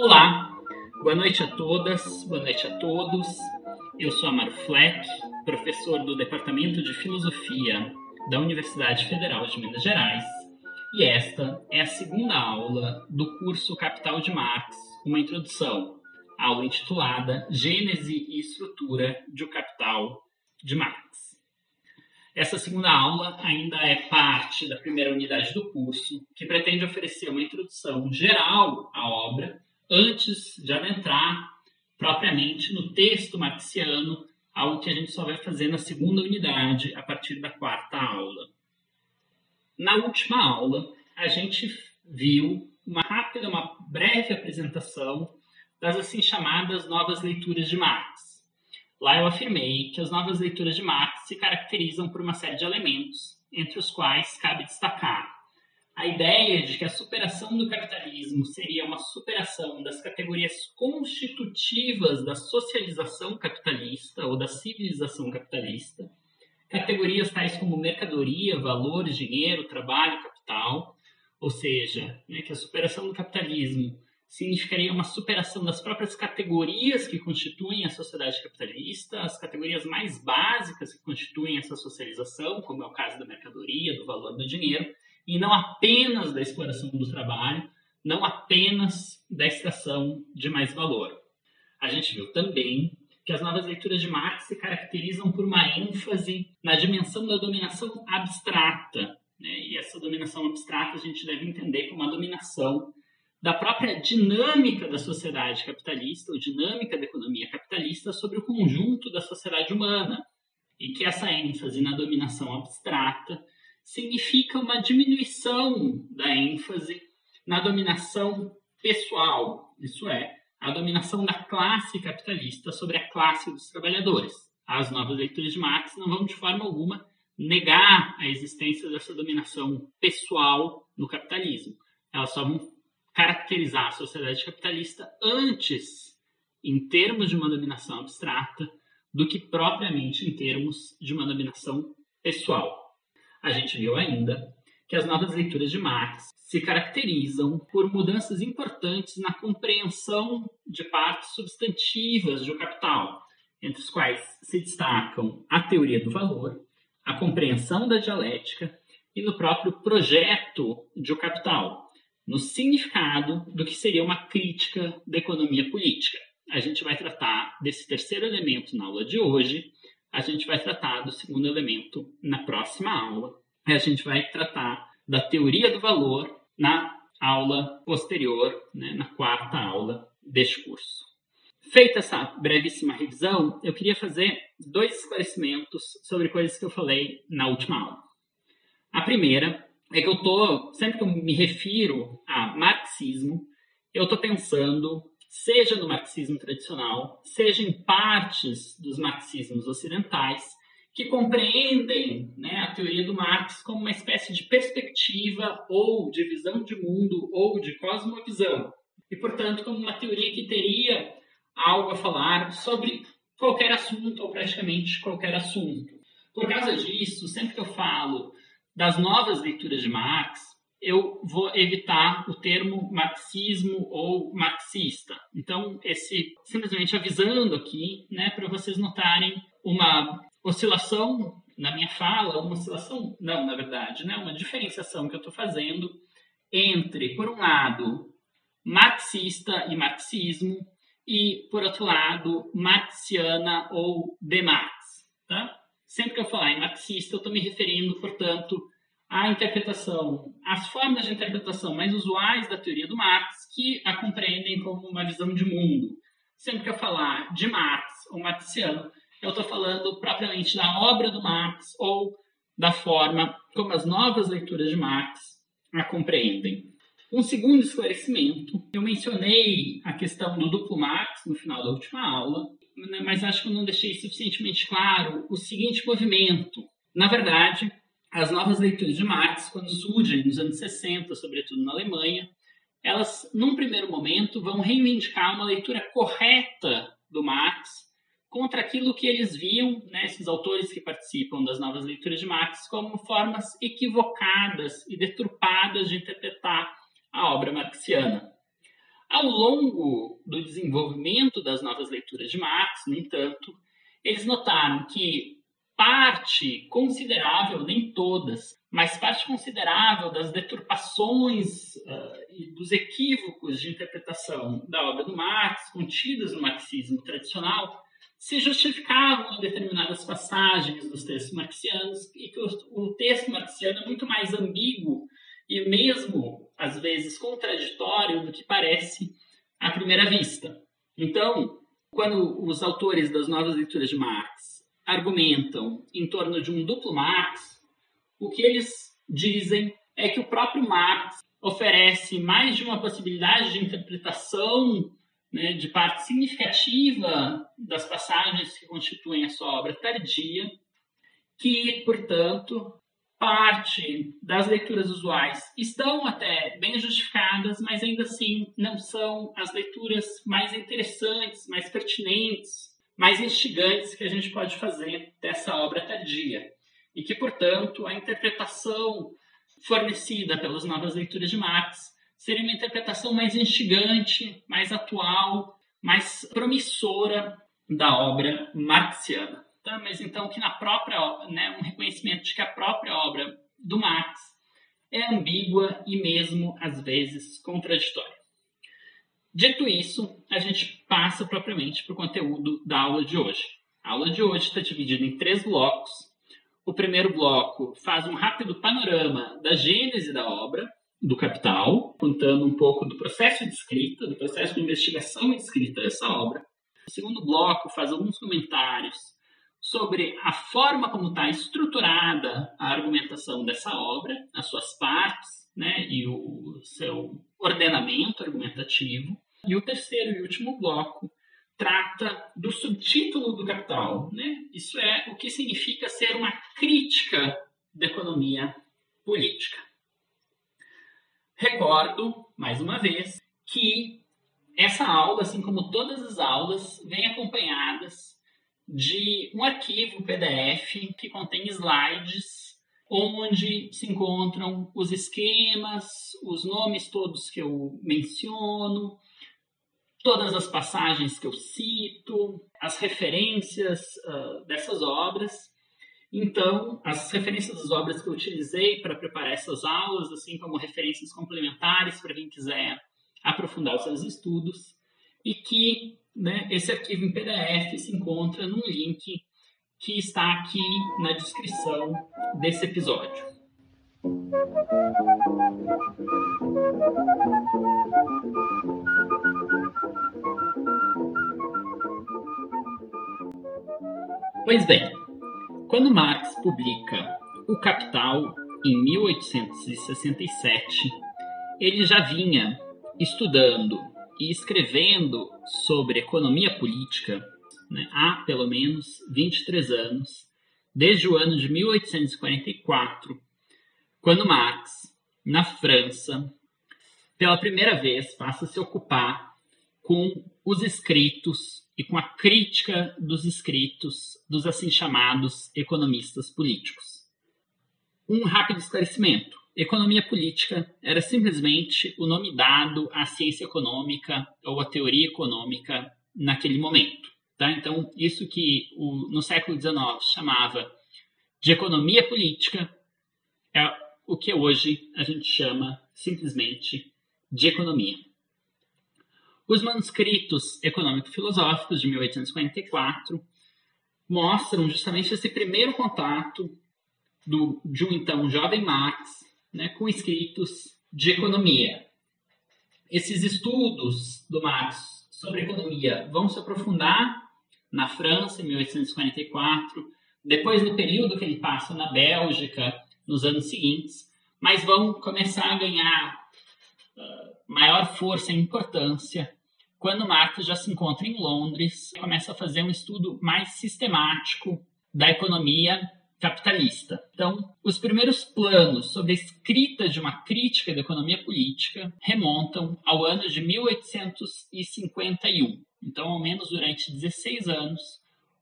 Olá, boa noite a todas, boa noite a todos. Eu sou Amaro Fleck, professor do Departamento de Filosofia da Universidade Federal de Minas Gerais, e esta é a segunda aula do curso Capital de Marx, uma introdução, aula intitulada Gênese e Estrutura de O Capital de Marx. Essa segunda aula ainda é parte da primeira unidade do curso, que pretende oferecer uma introdução geral à obra antes de adentrar propriamente no texto marxiano, algo que a gente só vai fazer na segunda unidade, a partir da quarta aula. Na última aula, a gente viu uma rápida, uma breve apresentação das assim chamadas novas leituras de Marx Lá eu afirmei que as novas leituras de Marx se caracterizam por uma série de elementos, entre os quais cabe destacar a ideia de que a superação do capitalismo seria uma superação das categorias constitutivas da socialização capitalista ou da civilização capitalista, categorias tais como mercadoria, valores, dinheiro, trabalho, capital, ou seja, né, que a superação do capitalismo significaria uma superação das próprias categorias que constituem a sociedade capitalista, as categorias mais básicas que constituem essa socialização, como é o caso da mercadoria, do valor do dinheiro, e não apenas da exploração do trabalho, não apenas da extração de mais valor. A gente viu também que as novas leituras de Marx se caracterizam por uma ênfase na dimensão da dominação abstrata. Né? E essa dominação abstrata a gente deve entender como uma dominação da própria dinâmica da sociedade capitalista, ou dinâmica da economia capitalista, sobre o conjunto da sociedade humana, e que essa ênfase na dominação abstrata significa uma diminuição da ênfase na dominação pessoal, isso é, a dominação da classe capitalista sobre a classe dos trabalhadores. As novas leituras de Marx não vão de forma alguma negar a existência dessa dominação pessoal no capitalismo. Elas só vão caracterizar a sociedade capitalista antes em termos de uma dominação abstrata do que propriamente em termos de uma dominação pessoal. A gente viu ainda que as novas leituras de Marx se caracterizam por mudanças importantes na compreensão de partes substantivas do capital, entre os quais se destacam a teoria do valor, a compreensão da dialética e no próprio projeto de o capital, no significado do que seria uma crítica da economia política. A gente vai tratar desse terceiro elemento na aula de hoje, a gente vai tratar do segundo elemento na próxima aula, e a gente vai tratar da teoria do valor na aula posterior, né, na quarta aula deste curso. Feita essa brevíssima revisão, eu queria fazer dois esclarecimentos sobre coisas que eu falei na última aula. A primeira é que eu tô, sempre que eu me refiro a marxismo, eu estou pensando, seja no marxismo tradicional, seja em partes dos marxismos ocidentais, que compreendem né, a teoria do Marx como uma espécie de perspectiva ou de visão de mundo ou de cosmovisão. E, portanto, como uma teoria que teria algo a falar sobre qualquer assunto ou praticamente qualquer assunto. Por causa disso, sempre que eu falo das novas leituras de Marx, eu vou evitar o termo marxismo ou marxista. Então, esse simplesmente avisando aqui, né, para vocês notarem uma oscilação na minha fala, uma oscilação, não, na verdade, né, uma diferenciação que eu estou fazendo entre, por um lado, marxista e marxismo e, por outro lado, marxiana ou de Marx, tá? Sempre que eu falar em marxista, eu estou me referindo, portanto, à interpretação, às formas de interpretação mais usuais da teoria do Marx, que a compreendem como uma visão de mundo. Sempre que eu falar de Marx ou marxiano, eu estou falando propriamente da obra do Marx ou da forma como as novas leituras de Marx a compreendem. Um segundo esclarecimento, eu mencionei a questão do duplo Marx no final da última aula, né, mas acho que eu não deixei suficientemente claro o seguinte movimento. Na verdade, as novas leituras de Marx, quando surgem nos anos 60, sobretudo na Alemanha, elas, num primeiro momento, vão reivindicar uma leitura correta do Marx contra aquilo que eles viam, né, esses autores que participam das novas leituras de Marx, como formas equivocadas e deturpadas de interpretar a obra marxiana. Ao longo do desenvolvimento das novas leituras de Marx, no entanto, eles notaram que parte considerável, nem todas, mas parte considerável das deturpações uh, e dos equívocos de interpretação da obra do Marx, contidas no marxismo tradicional, se justificavam em determinadas passagens dos textos marxianos e que o, o texto marxiano é muito mais ambíguo e mesmo, às vezes, contraditório do que parece à primeira vista. Então, quando os autores das novas leituras de Marx argumentam em torno de um duplo Marx, o que eles dizem é que o próprio Marx oferece mais de uma possibilidade de interpretação né, de parte significativa das passagens que constituem a sua obra tardia, que, portanto, parte das leituras usuais estão até bem justificadas, mas ainda assim não são as leituras mais interessantes, mais pertinentes, mais instigantes que a gente pode fazer dessa obra tardia. E que, portanto, a interpretação fornecida pelas novas leituras de Marx seria uma interpretação mais instigante, mais atual, mais promissora da obra marxiana. Tá? Mas então que na própria né, um reconhecimento de que a própria obra do Marx é ambígua e mesmo às vezes contraditória. Dito isso, a gente passa propriamente para o conteúdo da aula de hoje. A aula de hoje está dividida em três blocos. O primeiro bloco faz um rápido panorama da gênese da obra, do Capital, contando um pouco do processo de escrita, do processo de investigação e escrita dessa obra. O segundo bloco faz alguns comentários sobre a forma como está estruturada a argumentação dessa obra, as suas partes, né, e o seu ordenamento argumentativo. E o terceiro e último bloco trata do subtítulo do Capital, né? Isso é o que significa ser uma crítica da economia política. Recordo, mais uma vez, que essa aula, assim como todas as aulas, vem acompanhadas de um arquivo PDF que contém slides onde se encontram os esquemas, os nomes todos que eu menciono, todas as passagens que eu cito, as referências uh, dessas obras então, as referências das obras que eu utilizei para preparar essas aulas, assim como referências complementares para quem quiser aprofundar os seus estudos, e que né, esse arquivo em PDF se encontra num link que está aqui na descrição desse episódio. Pois bem, quando Marx publica O Capital em 1867, ele já vinha estudando e escrevendo sobre economia política né, há pelo menos 23 anos, desde o ano de 1844, quando Marx, na França, pela primeira vez passa a se ocupar com os escritos e com a crítica dos escritos dos assim chamados economistas políticos. Um rápido esclarecimento. Economia política era simplesmente o nome dado à ciência econômica ou à teoria econômica naquele momento. Tá? Então, isso que o, no século XIX chamava de economia política é o que hoje a gente chama simplesmente de economia. Os manuscritos econômico-filosóficos de 1844 mostram justamente esse primeiro contato do, de um então jovem Marx né, com escritos de economia. Esses estudos do Marx sobre economia vão se aprofundar na França, em 1844, depois no período que ele passa na Bélgica, nos anos seguintes, mas vão começar a ganhar uh, maior força e importância quando Marx já se encontra em Londres, começa a fazer um estudo mais sistemático da economia capitalista. Então, os primeiros planos sobre a escrita de uma crítica da economia política remontam ao ano de 1851. Então, ao menos durante 16 anos,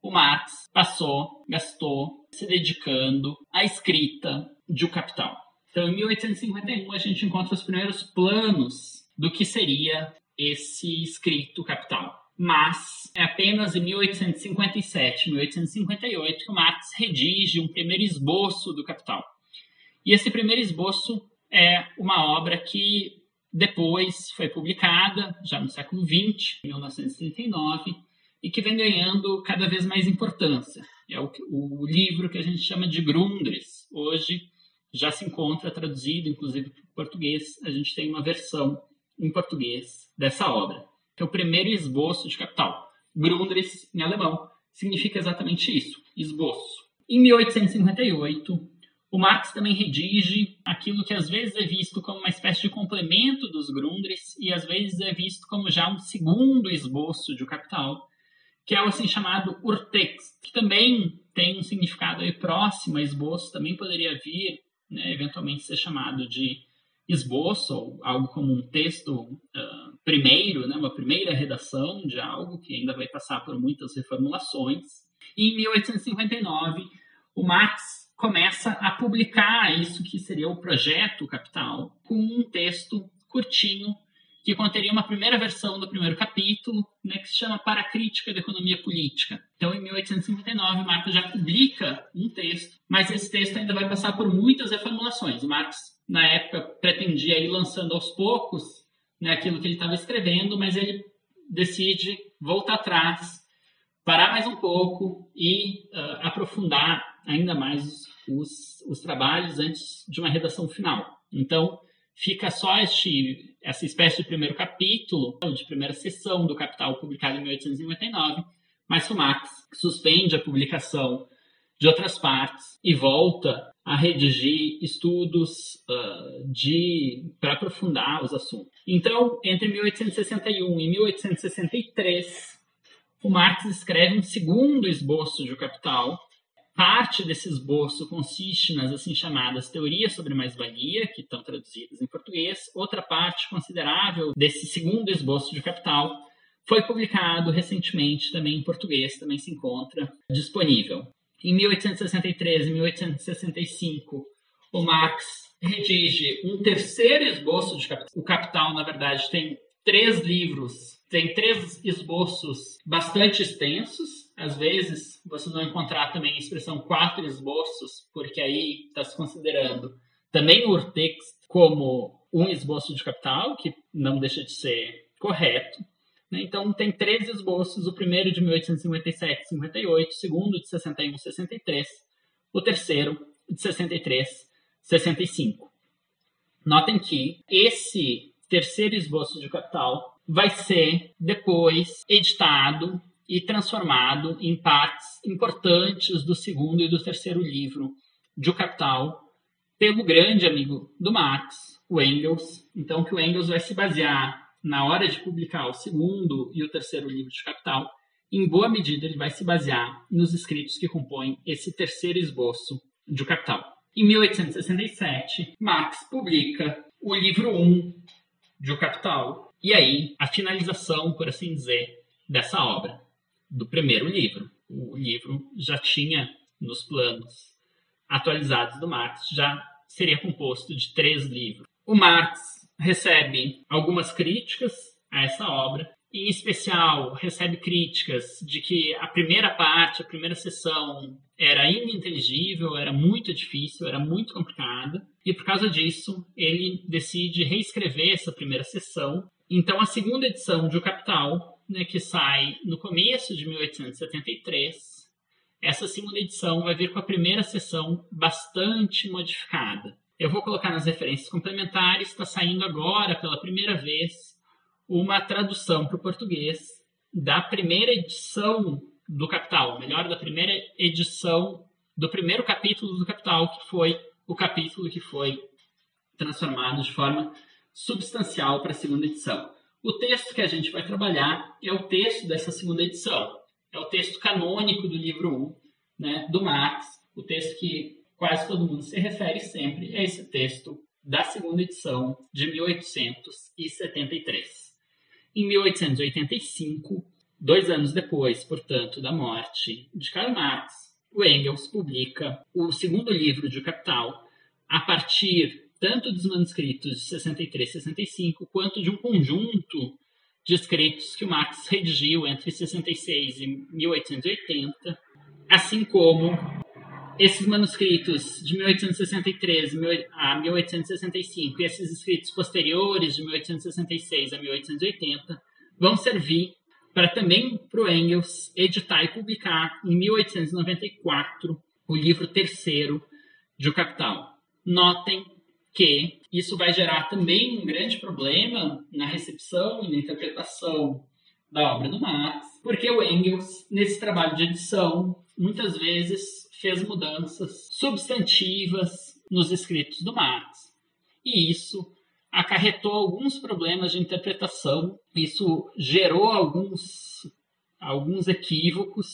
o Marx passou, gastou, se dedicando à escrita de O Capital. Então, em 1851, a gente encontra os primeiros planos do que seria esse escrito Capital. Mas é apenas em 1857, 1858 que Marx redige um primeiro esboço do Capital. E esse primeiro esboço é uma obra que depois foi publicada, já no século XX, 1939, e que vem ganhando cada vez mais importância. É o, o livro que a gente chama de Grundrisse. Hoje já se encontra traduzido, inclusive para o português. A gente tem uma versão em português dessa obra, que é o primeiro esboço de Capital. Grundrisse, em alemão, significa exatamente isso, esboço. Em 1858, o Marx também redige aquilo que às vezes é visto como uma espécie de complemento dos Grundrisse e às vezes é visto como já um segundo esboço de O Capital, que é o assim chamado Urtext, que também tem um significado aí próximo a esboço, também poderia vir, né, eventualmente ser chamado de esboço, ou algo como um texto uh, primeiro, né, uma primeira redação de algo que ainda vai passar por muitas reformulações. E em 1859, o Marx começa a publicar isso que seria o projeto Capital, com um texto curtinho que conteria uma primeira versão do primeiro capítulo, né, que se chama Para a Crítica da Economia Política. Então, em 1859, Marx já publica um texto, mas esse texto ainda vai passar por muitas reformulações. Marx, na época, pretendia ir lançando aos poucos né, aquilo que ele estava escrevendo, mas ele decide voltar atrás, parar mais um pouco e uh, aprofundar ainda mais os, os trabalhos antes de uma redação final. Então, fica só este, essa espécie de primeiro capítulo, de primeira sessão do Capital, publicado em 1859, mas o Marx suspende a publicação de outras partes e volta a redigir estudos uh, de para aprofundar os assuntos. Então, entre 1861 e 1863, o Marx escreve um segundo esboço de O Capital, Parte desse esboço consiste nas assim chamadas teorias sobre mais-valia, que estão traduzidas em português. Outra parte considerável desse segundo esboço de capital foi publicado recentemente também em português, também se encontra disponível. Em 1863 e 1865, o Marx redige um terceiro esboço de capital. O Capital, na verdade, tem três livros, tem três esboços bastante extensos, às vezes, vocês vão encontrar também a expressão quatro esboços, porque aí está se considerando também o urtext como um esboço de capital, que não deixa de ser correto. Né? Então, tem três esboços, o primeiro de 1857 58, o segundo de 61 63, o terceiro de 63 65. Notem que esse terceiro esboço de capital vai ser depois editado e transformado em partes importantes do segundo e do terceiro livro de O Capital pelo grande amigo do Marx, o Engels. Então, que o Engels vai se basear na hora de publicar o segundo e o terceiro livro de Capital, em boa medida ele vai se basear nos escritos que compõem esse terceiro esboço de Capital. Em 1867, Marx publica o livro 1 de O Capital, e aí a finalização, por assim dizer, dessa obra do primeiro livro. O livro já tinha nos planos atualizados do Marx, já seria composto de três livros. O Marx recebe algumas críticas a essa obra, em especial recebe críticas de que a primeira parte, a primeira sessão era ininteligível, era muito difícil, era muito complicada, e por causa disso ele decide reescrever essa primeira sessão. Então a segunda edição de O Capital né, que sai no começo de 1873. Essa segunda edição vai vir com a primeira sessão bastante modificada. Eu vou colocar nas referências complementares, está saindo agora pela primeira vez uma tradução para o português da primeira edição do Capital, melhor, da primeira edição do primeiro capítulo do Capital, que foi o capítulo que foi transformado de forma substancial para a segunda edição. O texto que a gente vai trabalhar é o texto dessa segunda edição. É o texto canônico do livro 1, né, do Marx, o texto que quase todo mundo se refere sempre é esse texto da segunda edição de 1873. Em 1885, dois anos depois, portanto, da morte de Karl Marx, o Engels publica o segundo livro de Capital a partir tanto dos manuscritos de 63 e 65, quanto de um conjunto de escritos que o Marx redigiu entre 66 e 1880, assim como esses manuscritos de 1863 a 1865 e esses escritos posteriores de 1866 a 1880 vão servir para também para o Engels editar e publicar em 1894 o livro terceiro de O Capital. Notem que isso vai gerar também um grande problema na recepção e na interpretação da obra do Marx, porque o Engels, nesse trabalho de edição, muitas vezes fez mudanças substantivas nos escritos do Marx. E isso acarretou alguns problemas de interpretação, isso gerou alguns, alguns equívocos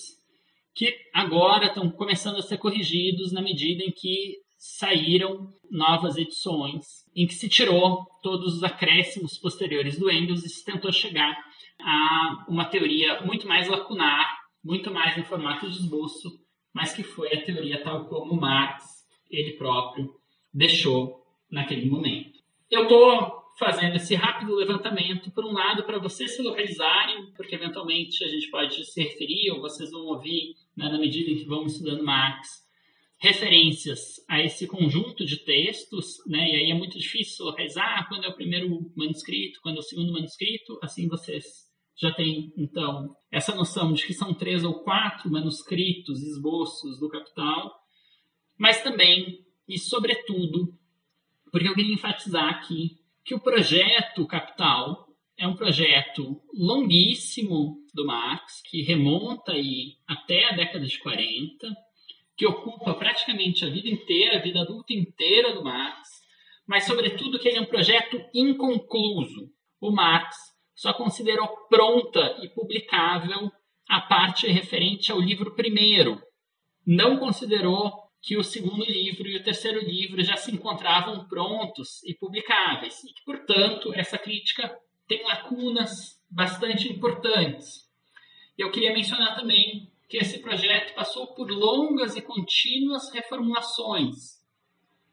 que agora estão começando a ser corrigidos na medida em que saíram novas edições, em que se tirou todos os acréscimos posteriores do Engels e se tentou chegar a uma teoria muito mais lacunar, muito mais em formato de esboço, mas que foi a teoria tal como Marx, ele próprio, deixou naquele momento. Eu estou fazendo esse rápido levantamento, por um lado, para vocês se localizarem, porque eventualmente a gente pode se referir, ou vocês vão ouvir, né, na medida em que vão estudando Marx, referências a esse conjunto de textos, né, e aí é muito difícil localizar quando é o primeiro manuscrito, quando é o segundo manuscrito, assim vocês já têm, então, essa noção de que são três ou quatro manuscritos, esboços do Capital, mas também, e sobretudo, porque eu queria enfatizar aqui que o projeto Capital é um projeto longuíssimo do Marx, que remonta aí até a década de 40, que ocupa praticamente a vida inteira, a vida adulta inteira do Marx, mas sobretudo que ele é um projeto inconcluso. O Marx só considerou pronta e publicável a parte referente ao livro primeiro. Não considerou que o segundo livro e o terceiro livro já se encontravam prontos e publicáveis, e que, portanto, essa crítica tem lacunas bastante importantes. Eu queria mencionar também que esse projeto passou por longas e contínuas reformulações,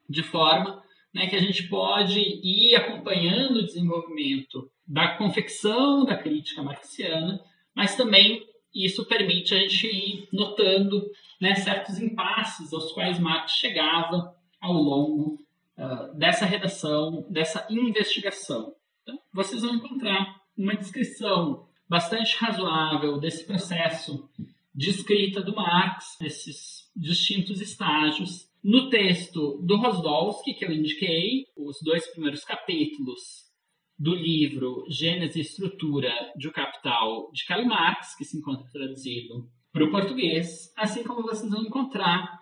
de forma né, que a gente pode ir acompanhando o desenvolvimento da confecção da crítica marxiana, mas também isso permite a gente ir notando né, certos impasses aos quais Marx chegava ao longo uh, dessa redação, dessa investigação. Então, vocês vão encontrar uma descrição bastante razoável desse processo de escrita do Marx, desses distintos estágios. No texto do Rosdolsky, que eu indiquei, os dois primeiros capítulos do livro Gênese e Estrutura de O Capital de Karl Marx, que se encontra traduzido para o português, assim como vocês vão encontrar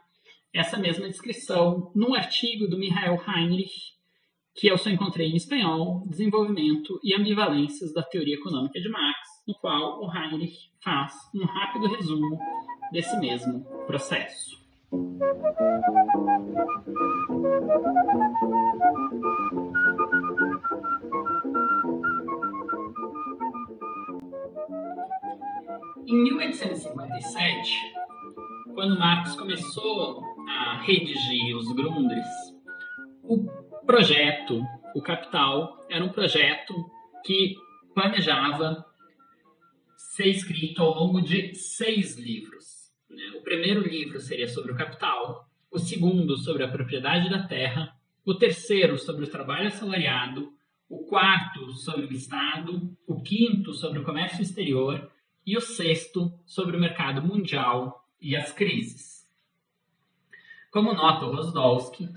essa mesma descrição num artigo do Michael Heinrich, que eu só encontrei em espanhol, Desenvolvimento e Ambivalências da Teoria Econômica de Marx, no qual o Heinrich faz um rápido resumo desse mesmo processo. Em 1857, quando Marx começou a redigir os Grundrisse, o projeto, o Capital, era um projeto que planejava ser escrito ao longo de seis livros. Né? O primeiro livro seria sobre o capital, o segundo sobre a propriedade da terra, o terceiro sobre o trabalho assalariado, o quarto sobre o Estado, o quinto sobre o comércio exterior e o sexto sobre o mercado mundial e as crises. Como nota o Rosdolsky,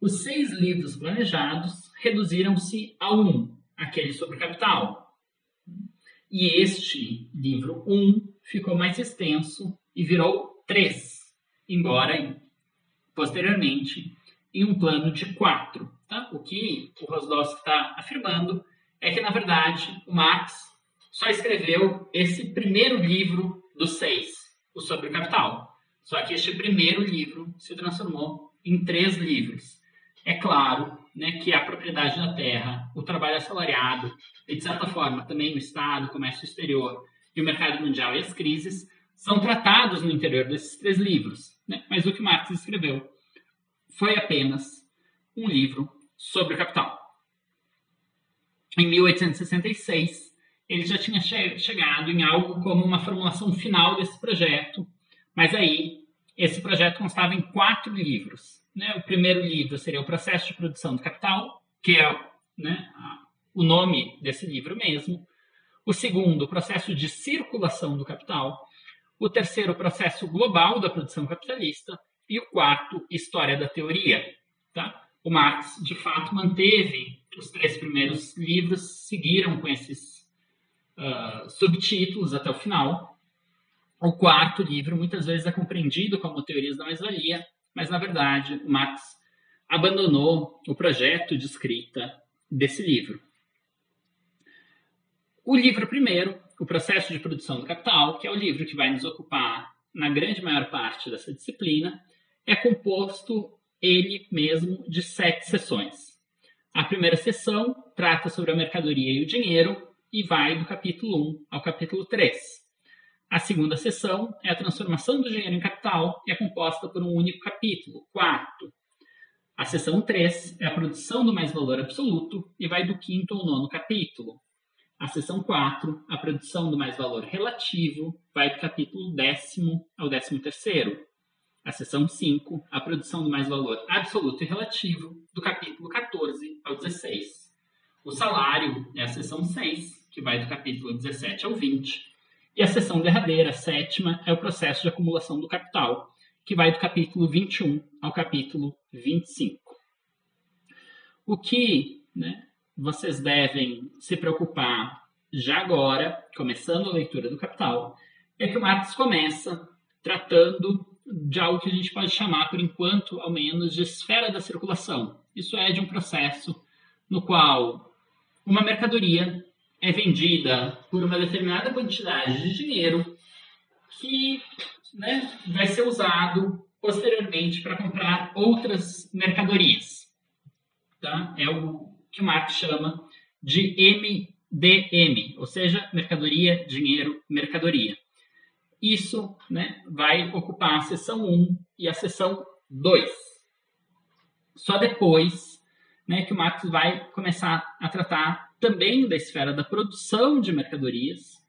os seis livros planejados reduziram-se a um, aquele sobre capital. E este livro um ficou mais extenso e virou três, embora posteriormente em um plano de quatro. Tá? O que o Rosdolsky está afirmando é que, na verdade, o Marx só escreveu esse primeiro livro dos seis, o Sobre o Capital. Só que este primeiro livro se transformou em três livros. É claro né, que a propriedade da terra, o trabalho assalariado, e de certa forma também o Estado, o comércio exterior e o mercado mundial e as crises são tratados no interior desses três livros. Né? Mas o que Marx escreveu foi apenas um livro sobre o capital. Em 1866, ele já tinha che chegado em algo como uma formulação final desse projeto, mas aí esse projeto constava em quatro livros. Né? O primeiro livro seria o Processo de Produção do Capital, que é né, o nome desse livro mesmo. O segundo, o Processo de Circulação do Capital. O terceiro, o Processo Global da Produção Capitalista. E o quarto, História da Teoria. Tá? O Marx, de fato, manteve os três primeiros livros, seguiram com esses uh, subtítulos até o final. O quarto livro muitas vezes é compreendido como Teorias da Mais-Valia, mas na verdade Marx abandonou o projeto de escrita desse livro. O livro primeiro, O Processo de Produção do Capital, que é o livro que vai nos ocupar na grande maior parte dessa disciplina, é composto ele mesmo de sete sessões. A primeira sessão trata sobre a mercadoria e o dinheiro, e vai do capítulo 1 ao capítulo 3. A segunda sessão é a transformação do dinheiro em capital e é composta por um único capítulo, quarto. A sessão 3 é a produção do mais-valor absoluto e vai do quinto ao nono capítulo. A sessão 4, a produção do mais-valor relativo, vai do capítulo décimo ao décimo terceiro. A sessão 5, a produção do mais-valor absoluto e relativo, do capítulo 14 ao 16. O salário é a sessão 6, que vai do capítulo 17 ao 20. E a seção derradeira, sétima, é o processo de acumulação do capital, que vai do capítulo 21 ao capítulo 25. O que né, vocês devem se preocupar já agora, começando a leitura do Capital, é que o Marx começa tratando de algo que a gente pode chamar, por enquanto, ao menos, de esfera da circulação. Isso é de um processo no qual uma mercadoria é vendida por uma determinada quantidade de dinheiro que né, vai ser usado posteriormente para comprar outras mercadorias. Tá? É o que o Marx chama de MDM, ou seja, mercadoria, dinheiro, mercadoria. Isso né, vai ocupar a seção 1 e a seção 2. Só depois né, que o Marx vai começar a tratar também da esfera da produção de mercadorias,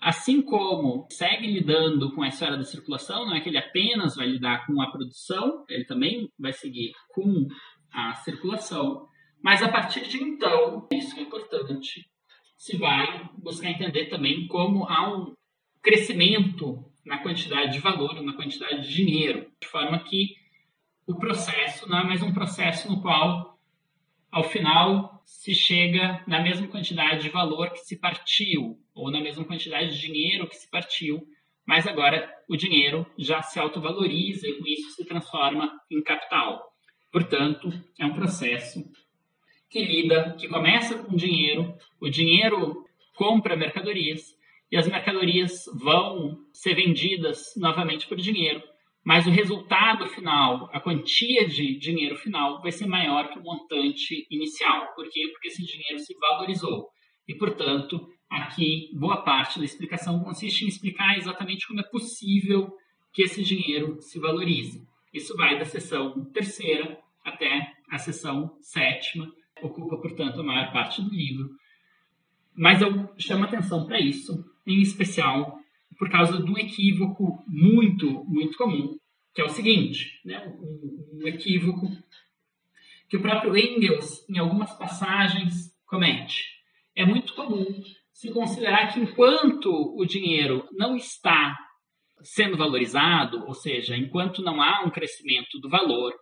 assim como segue lidando com a esfera da circulação, não é que ele apenas vai lidar com a produção, ele também vai seguir com a circulação, mas a partir de então, isso é importante, se vai buscar entender também como há um crescimento na quantidade de valor, na quantidade de dinheiro, de forma que o processo não é mais um processo no qual ao final se chega na mesma quantidade de valor que se partiu, ou na mesma quantidade de dinheiro que se partiu, mas agora o dinheiro já se autovaloriza e com isso se transforma em capital. Portanto, é um processo que lida, que começa com dinheiro, o dinheiro compra mercadorias e as mercadorias vão ser vendidas novamente por dinheiro mas o resultado final, a quantia de dinheiro final, vai ser maior que o montante inicial. Por quê? Porque esse dinheiro se valorizou. E, portanto, aqui boa parte da explicação consiste em explicar exatamente como é possível que esse dinheiro se valorize. Isso vai da seção terceira até a seção sétima, ocupa, portanto, a maior parte do livro. Mas eu chamo atenção para isso, em especial por causa de um equívoco muito, muito comum, que é o seguinte, né? um, um equívoco que o próprio Engels, em algumas passagens, comete. É muito comum se considerar que enquanto o dinheiro não está sendo valorizado, ou seja, enquanto não há um crescimento do valor,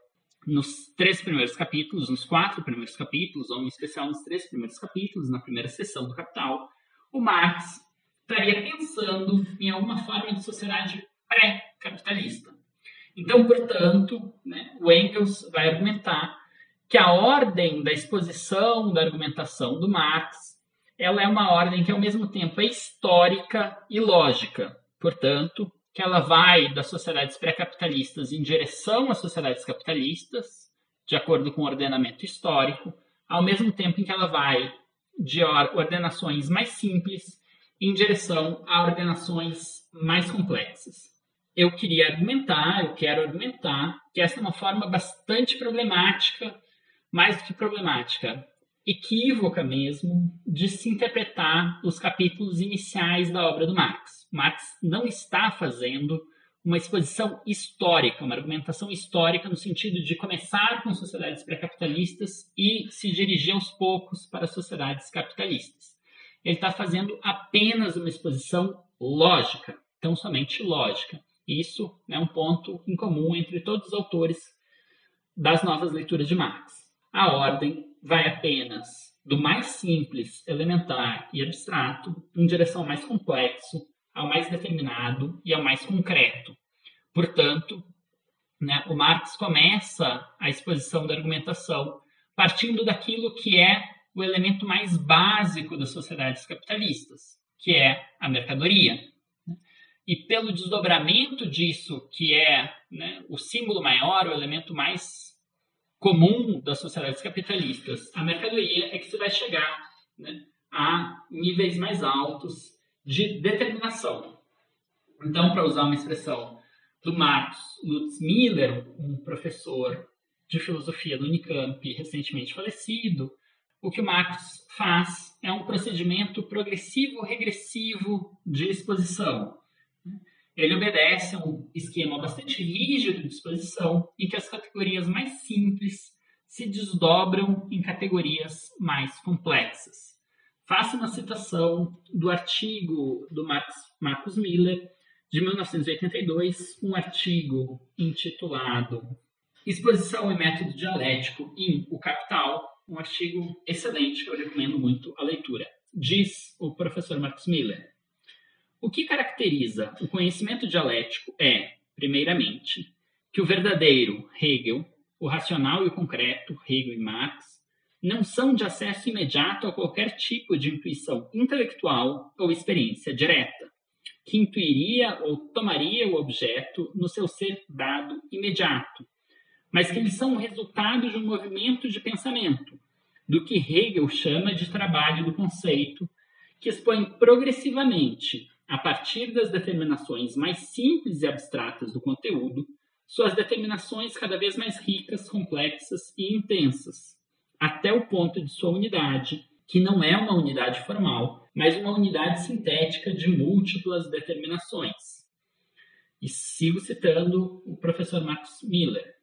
nos três primeiros capítulos, nos quatro primeiros capítulos, ou em especial nos três primeiros capítulos, na primeira sessão do Capital, o Marx estaria pensando em alguma forma de sociedade pré-capitalista. Então, portanto, né, o Engels vai argumentar que a ordem da exposição da argumentação do Marx ela é uma ordem que ao mesmo tempo é histórica e lógica. Portanto, que ela vai das sociedades pré-capitalistas em direção às sociedades capitalistas, de acordo com o ordenamento histórico, ao mesmo tempo em que ela vai de ordenações mais simples em direção a ordenações mais complexas. Eu queria argumentar, eu quero argumentar que essa é uma forma bastante problemática, mais do que problemática, equívoca mesmo de se interpretar os capítulos iniciais da obra do Marx. Marx não está fazendo uma exposição histórica, uma argumentação histórica no sentido de começar com sociedades pré-capitalistas e se dirigir aos poucos para sociedades capitalistas. Ele está fazendo apenas uma exposição lógica, tão somente lógica. Isso é um ponto em comum entre todos os autores das novas leituras de Marx. A ordem vai apenas do mais simples, elementar e abstrato em direção ao mais complexo, ao mais determinado e ao mais concreto. Portanto, né, o Marx começa a exposição da argumentação partindo daquilo que é o elemento mais básico das sociedades capitalistas, que é a mercadoria. E pelo desdobramento disso, que é né, o símbolo maior, o elemento mais comum das sociedades capitalistas, a mercadoria é que se vai chegar né, a níveis mais altos de determinação. Então, para usar uma expressão do Marx Lutz Miller, um professor de filosofia do Unicamp recentemente falecido, o que o Marx faz é um procedimento progressivo-regressivo de exposição. Ele obedece a um esquema bastante rígido de exposição, em que as categorias mais simples se desdobram em categorias mais complexas. Faço uma citação do artigo do Marx, Marcus Miller, de 1982, um artigo intitulado Exposição e Método Dialético em O Capital, um artigo excelente que eu recomendo muito a leitura. Diz o professor Marcus Miller. O que caracteriza o conhecimento dialético é, primeiramente, que o verdadeiro Hegel, o racional e o concreto Hegel e Marx, não são de acesso imediato a qualquer tipo de intuição intelectual ou experiência direta, que intuiria ou tomaria o objeto no seu ser dado imediato, mas que eles são o resultado de um movimento de pensamento, do que Hegel chama de trabalho do conceito, que expõe progressivamente a partir das determinações mais simples e abstratas do conteúdo, suas determinações cada vez mais ricas, complexas e intensas, até o ponto de sua unidade, que não é uma unidade formal, mas uma unidade sintética de múltiplas determinações. E sigo citando o professor Marcos Miller.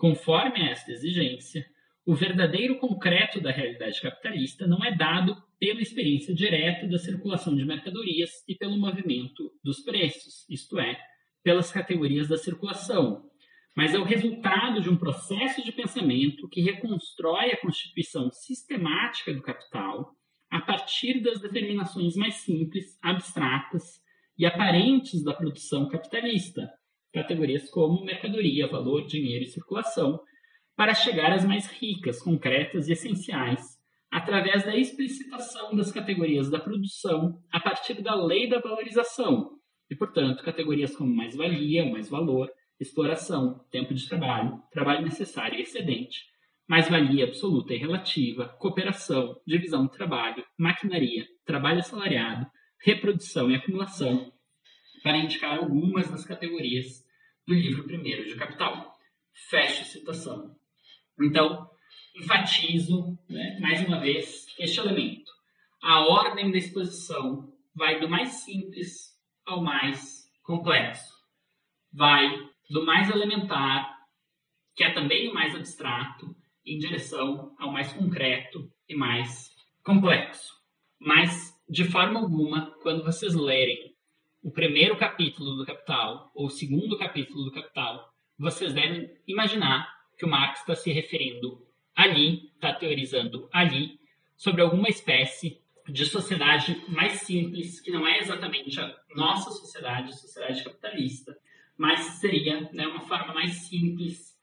Conforme esta exigência, o verdadeiro concreto da realidade capitalista não é dado pela experiência direta da circulação de mercadorias e pelo movimento dos preços, isto é, pelas categorias da circulação, mas é o resultado de um processo de pensamento que reconstrói a constituição sistemática do capital a partir das determinações mais simples, abstratas e aparentes da produção capitalista, categorias como mercadoria, valor, dinheiro e circulação, para chegar às mais ricas, concretas e essenciais, através da explicitação das categorias da produção a partir da lei da valorização, e, portanto, categorias como mais-valia, mais-valor, exploração, tempo de trabalho, trabalho necessário e excedente, mais-valia absoluta e relativa, cooperação, divisão do trabalho, maquinaria, trabalho assalariado, reprodução e acumulação, para indicar algumas das categorias do livro primeiro de Capital. Fecho citação. Então, enfatizo, né, mais uma vez, este elemento. A ordem da exposição vai do mais simples ao mais complexo. Vai do mais elementar, que é também o mais abstrato, em direção ao mais concreto e mais complexo. Mas, de forma alguma, quando vocês lerem o primeiro capítulo do Capital ou o segundo capítulo do Capital, vocês devem imaginar que o Marx está se referindo ali, está teorizando ali, sobre alguma espécie de sociedade mais simples, que não é exatamente a nossa sociedade, a sociedade capitalista, mas seria né, uma forma mais simples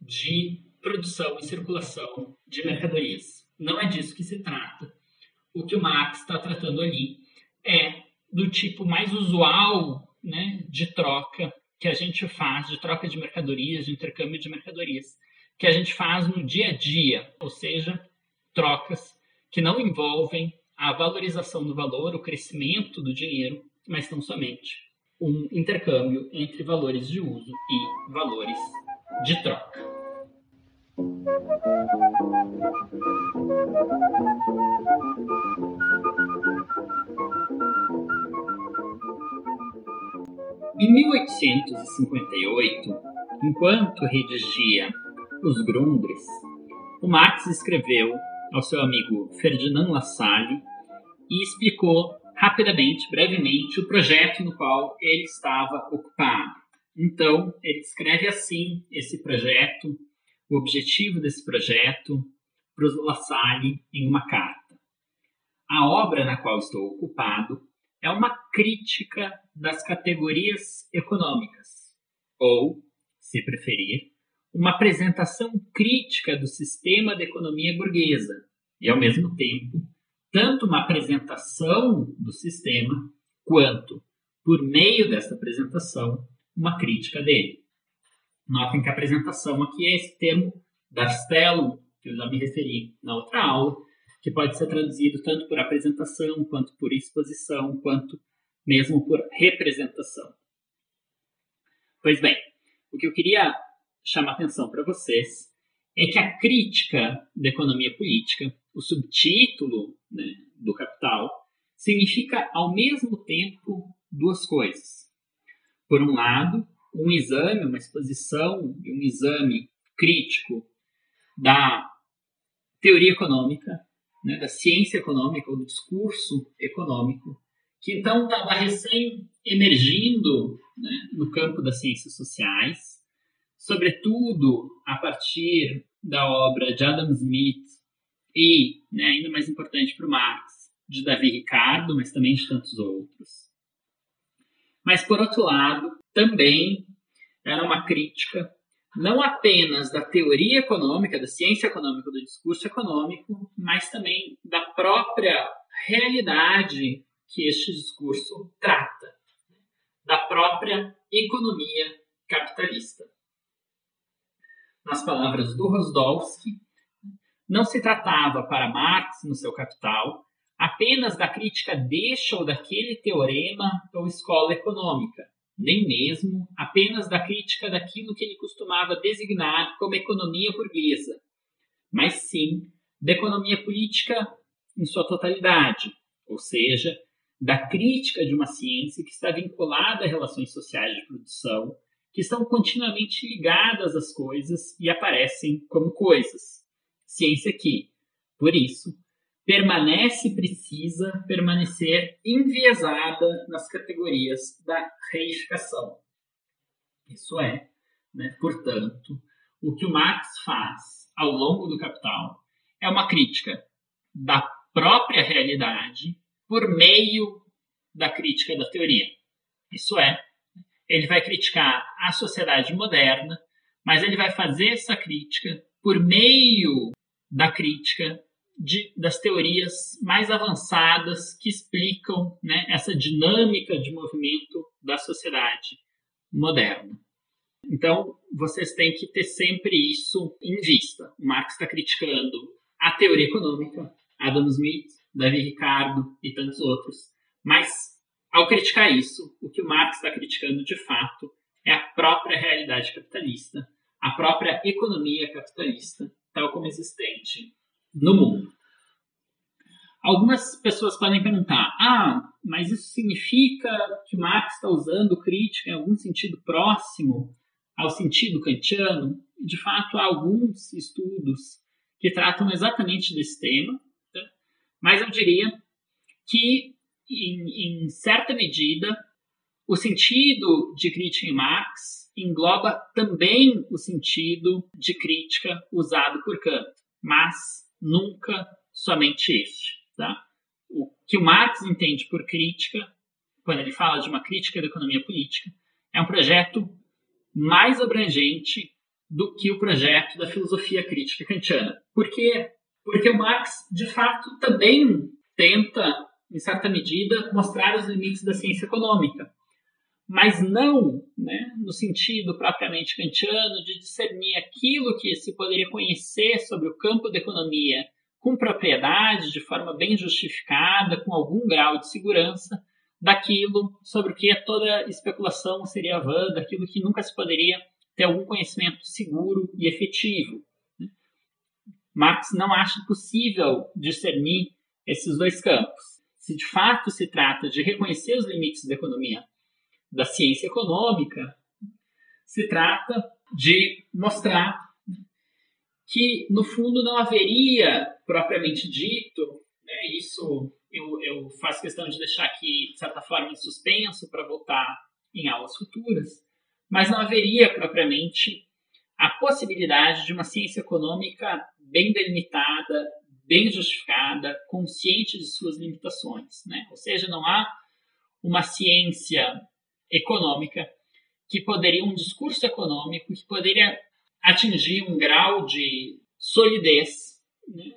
de produção e circulação de mercadorias. Não é disso que se trata. O que o Marx está tratando ali é do tipo mais usual né, de troca que a gente faz, de troca de mercadorias, de intercâmbio de mercadorias, que a gente faz no dia a dia, ou seja, trocas que não envolvem a valorização do valor, o crescimento do dinheiro, mas não somente um intercâmbio entre valores de uso e valores de troca. Em 1858, enquanto redigia Os Grundres, o Marx escreveu ao seu amigo Ferdinand Lassalle e explicou rapidamente, brevemente, o projeto no qual ele estava ocupado. Então, ele escreve assim esse projeto, o objetivo desse projeto, para o Lassalle em uma carta. A obra na qual estou ocupado é uma crítica das categorias econômicas, ou, se preferir, uma apresentação crítica do sistema da economia burguesa e, ao mesmo tempo, tanto uma apresentação do sistema quanto, por meio dessa apresentação, uma crítica dele. Notem que a apresentação aqui é esse termo Darstellum, que eu já me referi na outra aula, que pode ser traduzido tanto por apresentação, quanto por exposição, quanto mesmo por representação. Pois bem, o que eu queria chamar atenção para vocês é que a crítica da economia política, o subtítulo né, do Capital, significa ao mesmo tempo duas coisas. Por um lado, um exame, uma exposição e um exame crítico da teoria econômica, né, da ciência econômica, ou do discurso econômico, que então estava recém emergindo né, no campo das ciências sociais, sobretudo a partir da obra de Adam Smith e, né, ainda mais importante para o Marx, de Davi Ricardo, mas também de tantos outros. Mas, por outro lado, também era uma crítica não apenas da teoria econômica, da ciência econômica, do discurso econômico, mas também da própria realidade que este discurso trata, da própria economia capitalista. Nas palavras do Rosdolsky, não se tratava para Marx, no seu Capital, apenas da crítica deste ou daquele teorema ou escola econômica, nem mesmo apenas da crítica daquilo que ele costumava designar como economia burguesa, mas sim da economia política em sua totalidade, ou seja, da crítica de uma ciência que está vinculada a relações sociais de produção, que estão continuamente ligadas às coisas e aparecem como coisas. Ciência que, por isso, permanece precisa permanecer enviesada nas categorias da reificação. Isso é, né, portanto, o que o Marx faz ao longo do Capital é uma crítica da própria realidade por meio da crítica da teoria. Isso é, ele vai criticar a sociedade moderna, mas ele vai fazer essa crítica por meio da crítica de, das teorias mais avançadas que explicam né, essa dinâmica de movimento da sociedade moderna. Então, vocês têm que ter sempre isso em vista. O Marx está criticando a teoria econômica, Adam Smith, Davi Ricardo e tantos outros. Mas, ao criticar isso, o que o Marx está criticando de fato é a própria realidade capitalista, a própria economia capitalista, tal como existente no mundo. Algumas pessoas podem perguntar: ah, mas isso significa que Marx está usando crítica em algum sentido próximo ao sentido kantiano? De fato, há alguns estudos que tratam exatamente desse tema, tá? mas eu diria que, em, em certa medida, o sentido de crítica em Marx engloba também o sentido de crítica usado por Kant, mas nunca somente este. Tá? O que o Marx entende por crítica, quando ele fala de uma crítica da economia política, é um projeto mais abrangente do que o projeto da filosofia crítica kantiana. Por quê? Porque o Marx, de fato, também tenta, em certa medida, mostrar os limites da ciência econômica. Mas não né, no sentido propriamente kantiano de discernir aquilo que se poderia conhecer sobre o campo da economia com propriedade, de forma bem justificada, com algum grau de segurança, daquilo sobre o que toda especulação seria vã, daquilo que nunca se poderia ter algum conhecimento seguro e efetivo. Né? Marx não acha possível discernir esses dois campos. Se de fato se trata de reconhecer os limites da economia, da ciência econômica, se trata de mostrar que, no fundo, não haveria, propriamente dito, né, isso eu, eu faço questão de deixar aqui, de certa forma, em suspenso para voltar em aulas futuras, mas não haveria, propriamente, a possibilidade de uma ciência econômica bem delimitada, bem justificada, consciente de suas limitações. Né? Ou seja, não há uma ciência econômica que poderia, um discurso econômico que poderia atingir um grau de solidez, né?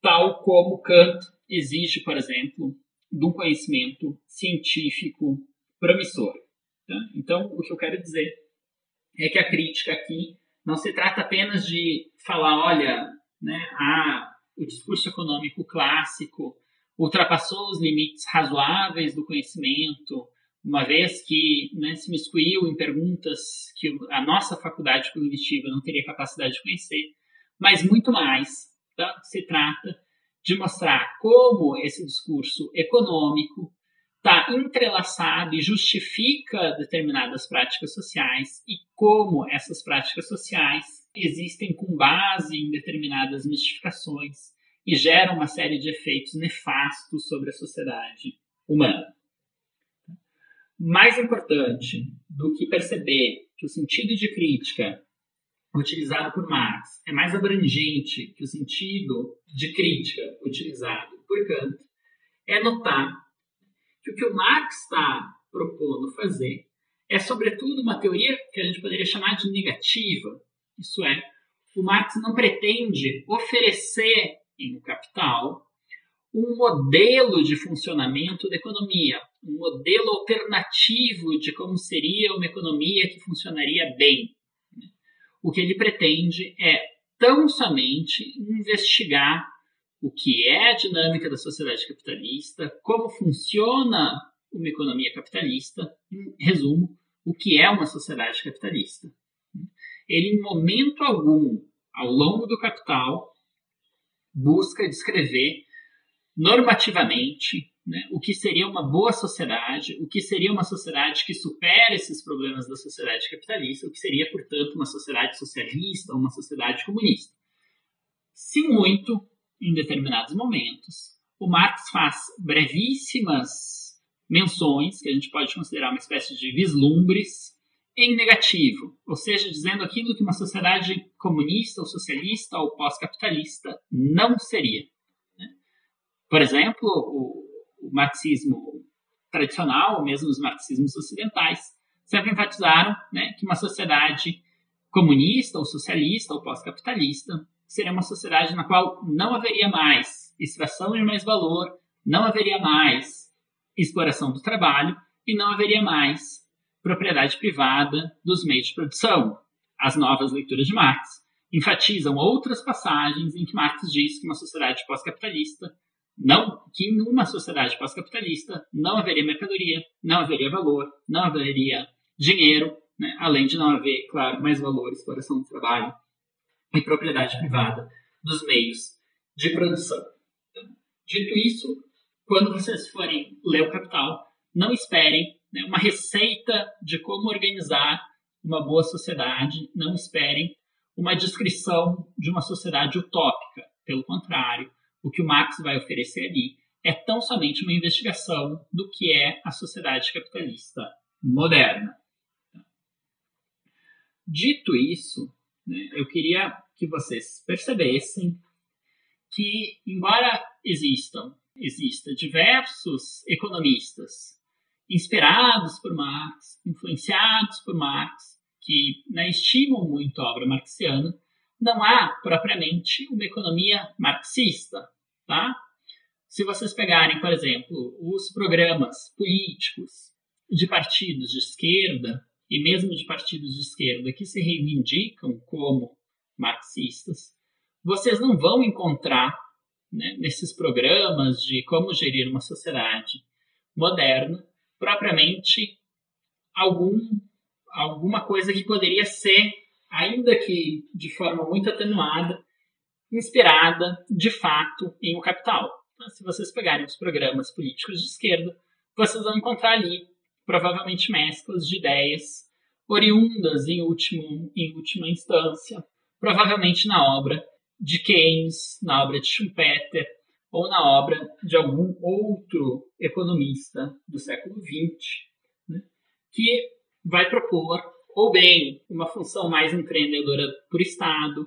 tal como Kant exige, por exemplo, de um conhecimento científico promissor. Tá? Então, o que eu quero dizer é que a crítica aqui não se trata apenas de falar, olha, né, ah, o discurso econômico clássico ultrapassou os limites razoáveis do conhecimento, uma vez que né, se miscuiu em perguntas que a nossa faculdade cognitiva não teria capacidade de conhecer, mas muito mais. Tá? Se trata de mostrar como esse discurso econômico está entrelaçado e justifica determinadas práticas sociais e como essas práticas sociais existem com base em determinadas mistificações e geram uma série de efeitos nefastos sobre a sociedade humana. Mais importante do que perceber que o sentido de crítica utilizado por Marx é mais abrangente que o sentido de crítica utilizado por Kant é notar que o que o Marx está propondo fazer é, sobretudo, uma teoria que a gente poderia chamar de negativa. Isso é, o Marx não pretende oferecer em Capital um modelo de funcionamento da economia, um modelo alternativo de como seria uma economia que funcionaria bem. O que ele pretende é tão somente investigar o que é a dinâmica da sociedade capitalista, como funciona uma economia capitalista, em resumo, o que é uma sociedade capitalista. Ele, em momento algum, ao longo do Capital, busca descrever normativamente né, o que seria uma boa sociedade, o que seria uma sociedade que supera esses problemas da sociedade capitalista, o que seria, portanto, uma sociedade socialista ou uma sociedade comunista. Se muito, em determinados momentos, o Marx faz brevíssimas menções, que a gente pode considerar uma espécie de vislumbres, em negativo, ou seja, dizendo aquilo que uma sociedade comunista ou socialista ou pós-capitalista não seria. Né? Por exemplo, o, o marxismo tradicional, ou mesmo os marxismos ocidentais, sempre enfatizaram né, que uma sociedade comunista ou socialista ou pós-capitalista seria uma sociedade na qual não haveria mais extração de mais valor, não haveria mais exploração do trabalho e não haveria mais propriedade privada dos meios de produção. As novas leituras de Marx enfatizam outras passagens em que Marx diz que uma sociedade pós-capitalista não que em uma sociedade pós-capitalista não haveria mercadoria, não haveria valor, não haveria dinheiro, né? além de não haver, claro, mais valor, exploração do trabalho e propriedade privada dos meios de produção. Então, dito isso, quando vocês forem ler o Capital, não esperem né, uma receita de como organizar uma boa sociedade, não esperem uma descrição de uma sociedade utópica. Pelo contrário, o que o Marx vai oferecer ali é tão somente uma investigação do que é a sociedade capitalista moderna. Dito isso, né, eu queria que vocês percebessem que, embora existam existam diversos economistas inspirados por Marx, influenciados por Marx, que né, estimam muito a obra marxiana, não há propriamente uma economia marxista, tá? Se vocês pegarem, por exemplo, os programas políticos de partidos de esquerda e mesmo de partidos de esquerda que se reivindicam como marxistas, vocês não vão encontrar né, nesses programas de como gerir uma sociedade moderna propriamente algum, alguma coisa que poderia ser ainda que de forma muito atenuada, inspirada, de fato, em O Capital. Então, se vocês pegarem os programas políticos de esquerda, vocês vão encontrar ali, provavelmente, mesclas de ideias oriundas, em, último, em última instância, provavelmente na obra de Keynes, na obra de Schumpeter, ou na obra de algum outro economista do século XX, né, que vai propor, ou bem, uma função mais empreendedora por Estado,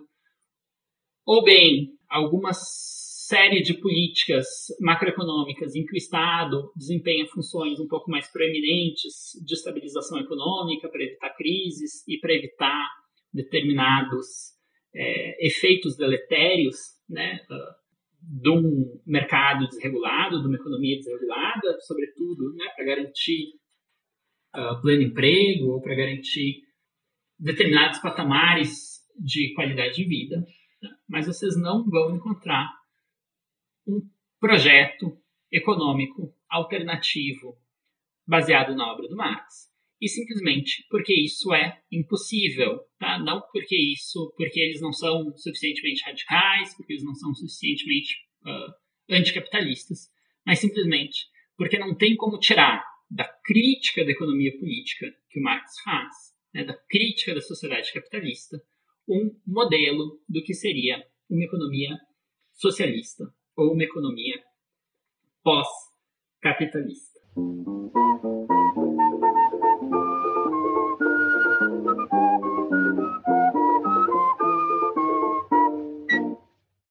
ou bem, alguma série de políticas macroeconômicas em que o Estado desempenha funções um pouco mais proeminentes de estabilização econômica para evitar crises e para evitar determinados é, efeitos deletérios né, de um mercado desregulado, de uma economia desregulada, sobretudo né, para garantir uh, pleno emprego ou para garantir determinados patamares de qualidade de vida. Né? Mas vocês não vão encontrar um projeto econômico alternativo baseado na obra do Marx. E simplesmente porque isso é impossível, tá? Não porque isso, porque eles não são suficientemente radicais, porque eles não são suficientemente uh, anticapitalistas, mas simplesmente porque não tem como tirar da crítica da economia política que o Marx faz, né, da crítica da sociedade capitalista, um modelo do que seria uma economia socialista ou uma economia pós-capitalista.